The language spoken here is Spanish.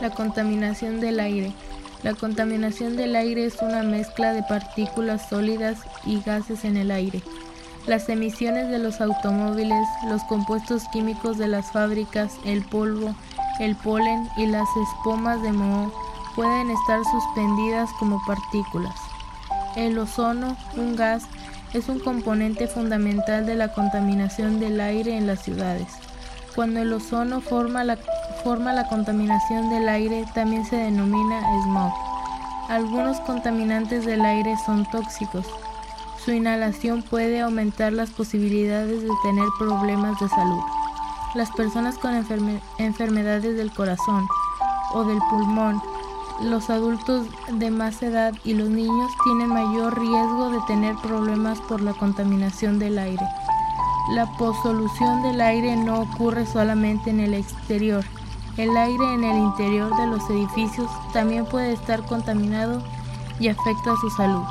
La contaminación del aire. La contaminación del aire es una mezcla de partículas sólidas y gases en el aire. Las emisiones de los automóviles, los compuestos químicos de las fábricas, el polvo, el polen y las espumas de moho pueden estar suspendidas como partículas. El ozono, un gas, es un componente fundamental de la contaminación del aire en las ciudades. Cuando el ozono forma la, forma la contaminación del aire, también se denomina smog. Algunos contaminantes del aire son tóxicos. Su inhalación puede aumentar las posibilidades de tener problemas de salud. Las personas con enfermedades del corazón o del pulmón, los adultos de más edad y los niños tienen mayor riesgo de tener problemas por la contaminación del aire. La posolución del aire no ocurre solamente en el exterior. El aire en el interior de los edificios también puede estar contaminado y afecta a su salud.